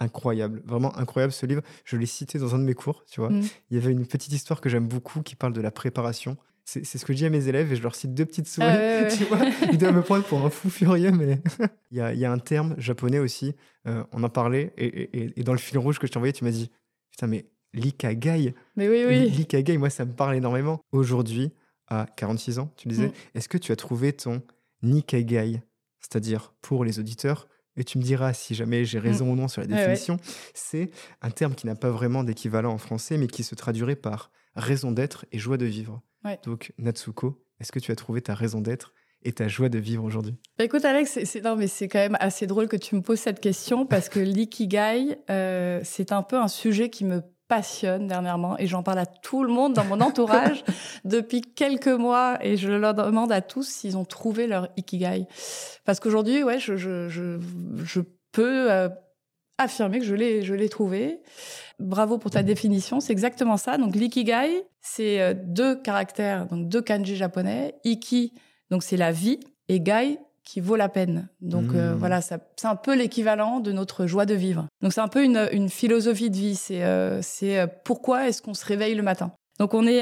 incroyable, vraiment incroyable ce livre. Je l'ai cité dans un de mes cours, tu vois. Mm. Il y avait une petite histoire que j'aime beaucoup qui parle de la préparation. C'est ce que je dis à mes élèves et je leur cite deux petites souris. Tu vois Ils doivent me prendre pour un fou furieux, mais il, y a, il, y a, un terme japonais aussi. Euh, on en parlait et, et, dans le fil rouge que je t'ai envoyé, tu m'as dit Putain, mais l'ikagai. Mais oui, oui. L'ikagai, moi, ça me parle énormément. Aujourd'hui, à 46 ans, tu disais, mm. est-ce que tu as trouvé ton nikagai C'est-à-dire, pour les auditeurs, et tu me diras si jamais j'ai raison mm. ou non sur la définition, c'est un terme qui n'a pas vraiment d'équivalent en français, mais qui se traduirait par raison d'être et joie de vivre. Donc, Natsuko, est-ce que tu as trouvé ta raison d'être et ta joie de vivre aujourd'hui? Bah, Écoute, Alex, c'est, non, mais c'est quand même assez drôle que tu me poses cette question parce que l'ikigai, euh, c'est un peu un sujet qui me passionne dernièrement et j'en parle à tout le monde dans mon entourage depuis quelques mois et je leur demande à tous s'ils ont trouvé leur ikigai. Parce qu'aujourd'hui, ouais, je, je, je, je peux euh, affirmer que je l'ai, je l'ai trouvé. Bravo pour ta définition, c'est exactement ça. Donc l'ikigai, c'est euh, deux caractères, donc deux kanji japonais. Iki, donc c'est la vie, et gai, qui vaut la peine. Donc euh, mmh. voilà, c'est un peu l'équivalent de notre joie de vivre. Donc c'est un peu une, une, philosophie de vie. C'est euh, c'est pourquoi est-ce qu'on se réveille le matin? Donc on est,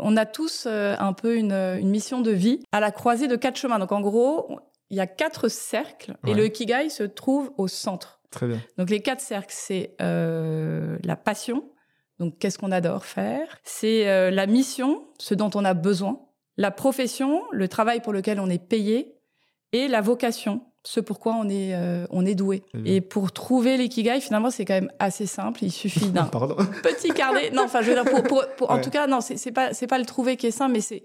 on a tous un peu une, une, mission de vie à la croisée de quatre chemins. Donc en gros, il y a quatre cercles et le ikigai se trouve au centre. Très bien. Donc les quatre cercles, c'est euh, la passion, donc qu'est-ce qu'on adore faire, c'est euh, la mission, ce dont on a besoin, la profession, le travail pour lequel on est payé, et la vocation, ce pourquoi on est euh, on est doué. Et pour trouver l'ikigai, finalement, c'est quand même assez simple. Il suffit d'un petit carnet. Non, enfin, je veux dire, pour, pour, en tout cas, non, c'est pas le trouver qui est simple, mais c'est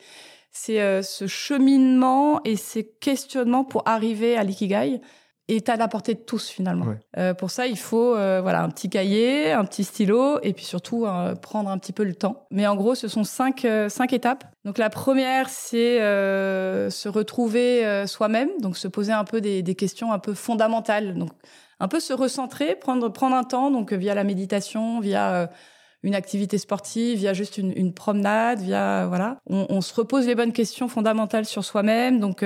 c'est ce cheminement et ces questionnements pour arriver à l'ikigai est à la portée de tous finalement. Euh, pour ça, il faut euh, voilà un petit cahier, un petit stylo et puis surtout euh, prendre un petit peu le temps. Mais en gros, ce sont cinq cinq étapes. Donc la première, c'est se retrouver soi-même, donc se poser un peu des, des, questions un peu fondamentales. Donc un peu se recentrer, prendre prendre un temps, donc via la méditation, via une activité sportive, via juste une, une promenade, via voilà, on, on, se repose les bonnes questions fondamentales sur soi-même. Donc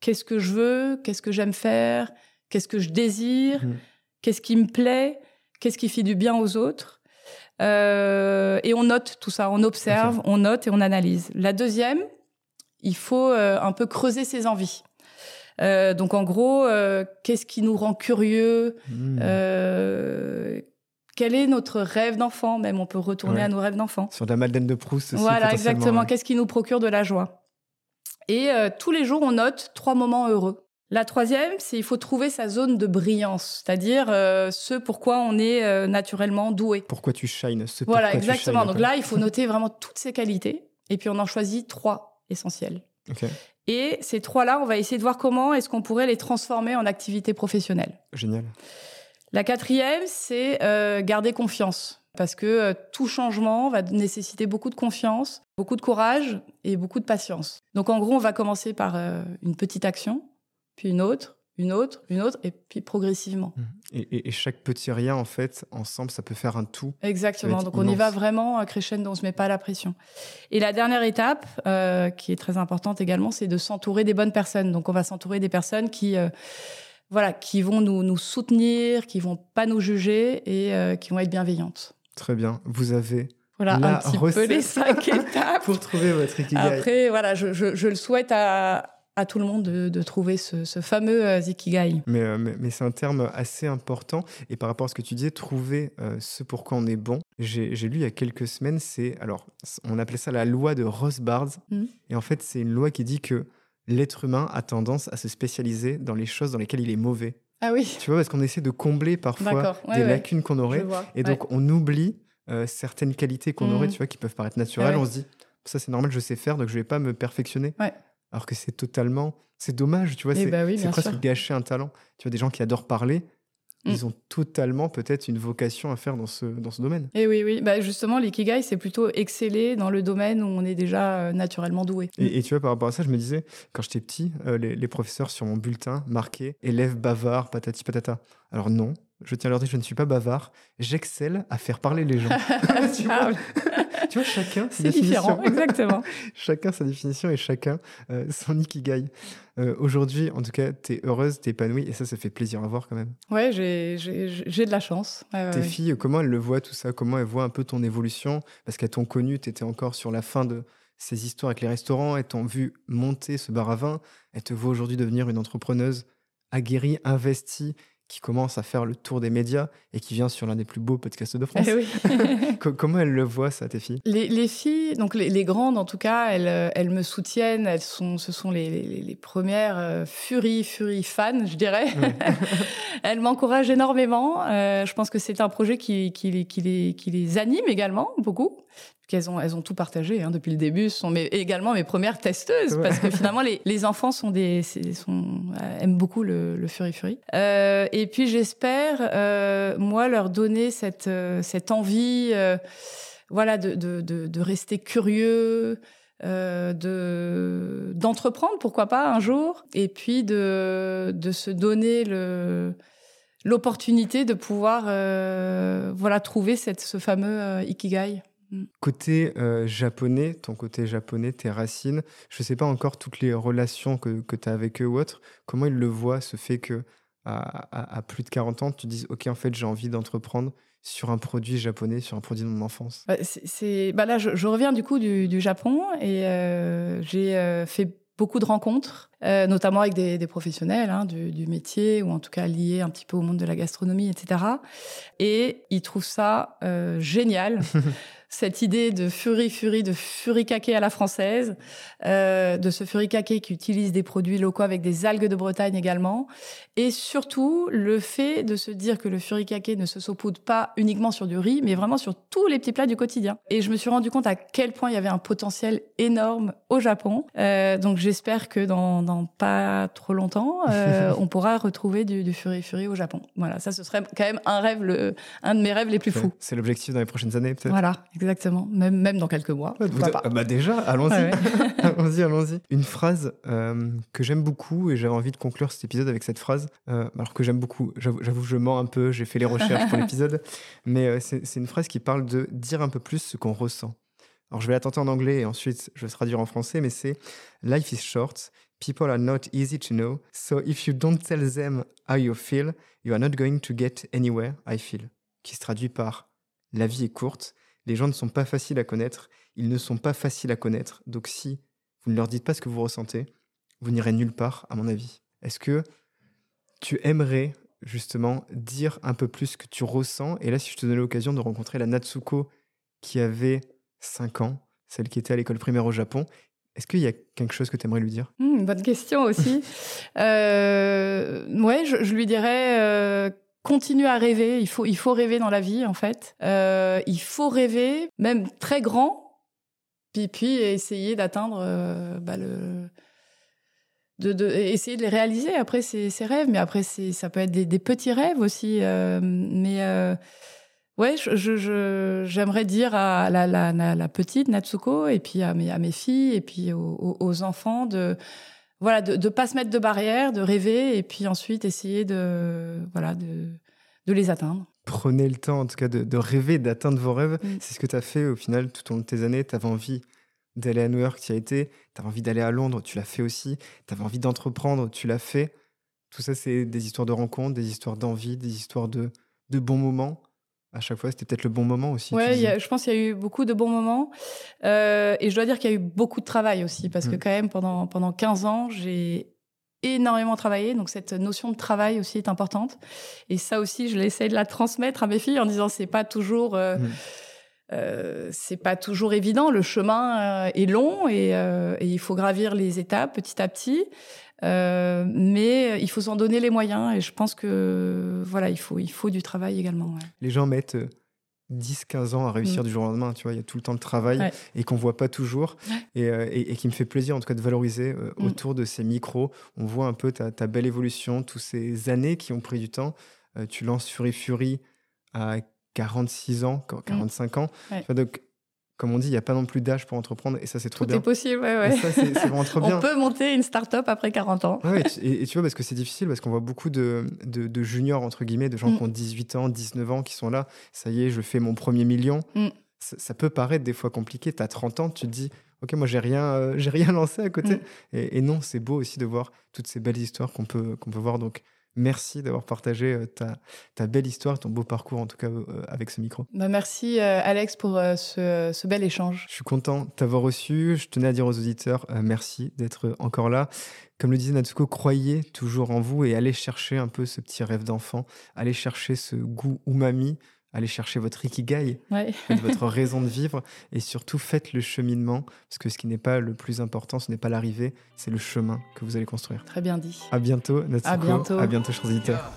qu'est-ce que je veux, qu'est-ce que j'aime faire? Qu'est-ce que je désire mmh. Qu'est-ce qui me plaît? Qu'est-ce qui fait du bien aux autres? Euh, Et on note tout ça, on observe, on note et on analyse. La deuxième, il faut euh, un peu creuser ses envies. Euh, donc en gros, qu'est-ce qui nous rend curieux? Mmh. Quel est notre rêve d'enfant? Même on peut retourner à nos rêves d'enfant. Sur la Madeleine de Proust. Aussi, voilà, exactement. Qu'est-ce qui nous procure de la joie? Et tous les jours, on note trois moments heureux. La troisième, c'est il faut trouver sa zone de brillance, c'est-à-dire euh, ce pourquoi on est euh, naturellement doué. Pourquoi tu shines, ce Voilà, exactement. Donc là, il faut noter vraiment toutes ces qualités, et puis on en choisit trois essentielles. Et ces trois-là, on va essayer de voir comment est-ce qu'on pourrait les transformer en activité professionnelle. Génial. La quatrième, c'est euh, garder confiance. Parce que tout changement va nécessiter beaucoup de confiance, beaucoup de courage et beaucoup de patience. Donc en gros, on va commencer par une petite action puis une autre, une autre, une autre, et puis progressivement. Mmh. Et, chaque petit rien, en fait, ensemble, ça peut faire un tout. Exactement. Donc on y va vraiment crescendo, on se met pas la pression. Et la dernière étape, euh, qui est très importante également, c'est de s'entourer des bonnes personnes. Donc on va s'entourer des personnes qui, euh, voilà, qui vont nous, nous soutenir, qui vont pas nous juger et euh, qui vont être bienveillantes. Très bien. Vous avez voilà, un petit peu les cinq étapes. Pour trouver votre ikigai. Après, voilà, je, je le souhaite à, à tout le monde de, trouver ce, fameux euh, Zikigai. Euh, mais, mais, c'est un terme assez important. Et par rapport à ce que tu disais, trouver euh, ce pour quoi on est bon. J'ai lu il y a quelques semaines, c'est. Alors, on appelait ça la loi de Rothbard. Mmh. Et en fait, c'est une loi qui dit que l'être humain a tendance à se spécialiser dans les choses dans lesquelles il est mauvais. Ah oui. Tu vois, parce qu'on essaie de combler parfois des lacunes qu'on aurait. Et donc, on oublie certaines qualités qu'on aurait, mmh. tu vois, qui peuvent paraître naturelles. On se dit, ça c'est normal, je sais faire, donc je vais pas me perfectionner. Ouais alors que c'est totalement. C'est dommage, tu vois. Eh c'est bah presque gâcher un talent. Tu vois, des gens qui adorent parler, mm. ils ont totalement peut-être une vocation à faire dans ce, dans ce domaine. Et eh oui, oui. Bah, justement, l'ikigai, c'est plutôt exceller dans le domaine où on est déjà euh, naturellement doué. Et, tu vois, par rapport à ça, je me disais, quand j'étais petit, euh, les, les, professeurs sur mon bulletin marquaient élève bavard, patati patata. Alors non, je tiens à leur dire, je ne suis pas bavard. J'excelle à faire parler les gens. tu, vois, tu, vois, chacun C'est différent, exactement. chacun sa définition et chacun euh, son ikigai. Euh, Aujourd'hui, en tout cas, tu es heureuse, tu es épanouie et ça, ça fait plaisir à voir quand même. Ouais, j'ai de la chance. Tes filles, comment elles le voient tout ça? Comment elles voient un peu ton évolution? Parce qu'elles t'ont connu, tu étais encore sur la fin de ces histoires avec les restaurants, elles t'ont vu monter ce bar à vin, elles te voient aujourd'hui devenir une entrepreneuse aguerrie, investie, qui commence à faire le tour des médias et qui vient sur l'un des plus beaux podcasts de France. Eh Comment elles le voient, ça, tes filles? Les, filles, donc les, grandes en tout cas, elles, euh, elles me soutiennent. Elles sont, ce sont les, premières euh, Fury, Fury fans, je dirais. elles m'encouragent énormément. Euh, je pense que c'est un projet qui, qui, qui, les, qui les anime également beaucoup qu'elles ont, elles ont tout partagé hein, depuis le début. Ce sont mes, également mes premières testeuses parce que finalement les, les enfants sont des, sont, euh, aiment beaucoup le, le Fury Fury. Euh, et puis j'espère euh, moi leur donner cette cette envie, euh, voilà, de, de, de, de, rester curieux. de d'entreprendre pourquoi pas un jour et puis de de se donner le l'opportunité de pouvoir voilà trouver cette ce fameux ikigai Mm. Côté euh, japonais, ton côté japonais, tes racines, je ne sais pas encore toutes les relations que, que tu as avec eux ou autres, comment ils le voient, ce fait que à, plus de 40 ans, tu dises, OK, en fait, j'ai envie d'entreprendre sur un produit japonais, sur un produit de mon enfance? Bah, c'est, bah Là, je, reviens du coup du, Japon et euh, j'ai euh, fait beaucoup de rencontres, notamment avec des, professionnels hein, du, du, métier ou en tout cas liés un petit peu au monde de la gastronomie, etc. Et ils trouvent ça génial. cette idée de furie furie de furikake à la française, euh, de ce furikake qui utilise des produits locaux avec des algues de Bretagne également, et surtout le fait de se dire que le furikake ne se saupoudre pas uniquement sur du riz, mais vraiment sur tous les petits plats du quotidien. Et je me suis rendu compte à quel point il y avait un potentiel énorme au Japon. Euh, donc j'espère que dans, dans, pas trop longtemps, euh, on pourra retrouver du, du furi furi au Japon. Voilà, ça ce serait quand même un rêve, le, un de mes rêves les plus fous. C'est l'objectif dans les prochaines années peut-être. Voilà, Exactement, même, même dans quelques mois. bah déjà, allons-y. allons-y, allons-y. Une phrase euh, que j'aime beaucoup, et j'avais envie de conclure cet épisode avec cette phrase, euh, alors que j'aime beaucoup, j'avoue, je mens un peu, j'ai fait les recherches pour l'épisode, mais euh, c'est une phrase qui parle de dire un peu plus ce qu'on ressent. Alors je vais la tenter en anglais et ensuite je vais traduire en français, mais c'est Life is short, people are not easy to know, so if you don't tell them how you feel, you are not going to get anywhere, I feel. Qui se traduit par La vie est courte, les gens ne sont pas faciles à connaître, ils ne sont pas faciles à connaître. Donc si vous ne leur dites pas ce que vous ressentez, vous n'irez nulle part, à mon avis. Est-ce que tu aimerais justement dire un peu plus ce que tu ressens? Et là, si je te donnais l'occasion de rencontrer la Natsuko qui avait 5 ans, celle qui était à l'école primaire au Japon, est-ce qu'il y a quelque chose que tu aimerais lui dire? Mmh, Bonne question aussi. euh, ouais, je, lui dirais euh, continue à rêver. Il faut, il faut rêver dans la vie, en fait. Euh, il faut rêver, même très grand, puis, puis essayer d'atteindre euh, bah, le. De, de, essayer de les réaliser après ces, rêves, mais après ça peut être des, petits rêves aussi. Euh, mais ouais, je, j'aimerais dire à la, la, petite Natsuko et puis à mes, à mes filles et puis aux enfants de voilà, de ne pas se mettre de barrières, de rêver et puis ensuite essayer de, voilà, de, de les atteindre. Prenez le temps, en tout cas, de, rêver, d'atteindre vos rêves. Mm. C'est ce que tu as fait au final tout au long de tes années. Tu avais envie d'aller à New York, tu y as été. Tu avais envie d'aller à Londres, tu l'as fait aussi. Tu avais envie d'entreprendre, tu l'as fait. Tout ça, c'est des histoires de rencontres, des histoires d'envie, des histoires de, de bons moments à chaque fois, c'était peut-être le bon moment aussi. Ouais, je pense qu'il y a eu beaucoup de bons moments. Euh, et je dois dire qu'il y a eu beaucoup de travail aussi, parce que mm. quand même, pendant, pendant 15 ans, j'ai énormément travaillé. Donc cette notion de travail aussi est importante. Et ça aussi, je l'essaie de la transmettre à mes filles en disant c'est pas toujours... Euh, mm. euh, c'est pas toujours évident. Le chemin est long et, et, il faut gravir les étapes petit à petit. Euh, mais il faut s'en donner les moyens et je pense que voilà, il faut, il faut du travail également. Les gens mettent 10-15 euh, ans à réussir mm. du jour au lendemain, tu vois, il y a tout le temps de travail et qu'on voit pas toujours euh, et, et, qui me fait plaisir en tout cas de valoriser mm. autour de ces micros. On voit un peu ta, ta, belle évolution, toutes ces années qui ont pris du temps. tu lances Fury Fury à 46 ans, 45 mm. ans. donc comme on dit, il n'y a pas non plus d'âge pour entreprendre et ça, c'est trop Tout bien. est possible, ouais, ouais. Ça, c'est c'est vraiment trop bien. On peut monter une start-up après 40 ans. Ouais, et, tu, et- et tu vois, parce que c'est difficile, parce qu'on voit beaucoup de, de, de juniors, entre guillemets, de gens Mm. qui ont 18 ans, 19 ans, qui sont là. Ça y est, je fais mon premier million. Mm. Ça, ça peut paraître des fois compliqué. Tu as 30 ans, tu te dis, OK, moi, j'ai rien, euh, j'ai rien lancé à côté. Mm. Et, et non, c'est beau aussi de voir toutes ces belles histoires qu'on peut, qu'on peut voir. Donc, merci d'avoir partagé euh, ta, ta belle histoire, ton beau parcours, en tout cas, euh, avec ce micro. Bah, merci euh, Alex pour euh, ce, ce bel échange. Je suis content de t'avoir reçu. Je tenais à dire aux auditeurs merci d'être encore là. Comme le disait Natsuko, croyez toujours en vous et allez chercher un peu ce petit rêve d'enfant. Allez chercher ce goût umami. Allez chercher votre ikigai, Ouais. faites votre raison de vivre et surtout faites le cheminement parce que ce qui n'est pas le plus important, ce n'est pas l'arrivée, c'est le chemin que vous allez construire. Très bien dit. À bientôt, Natsuko. À bientôt. À bientôt, chers auditeurs.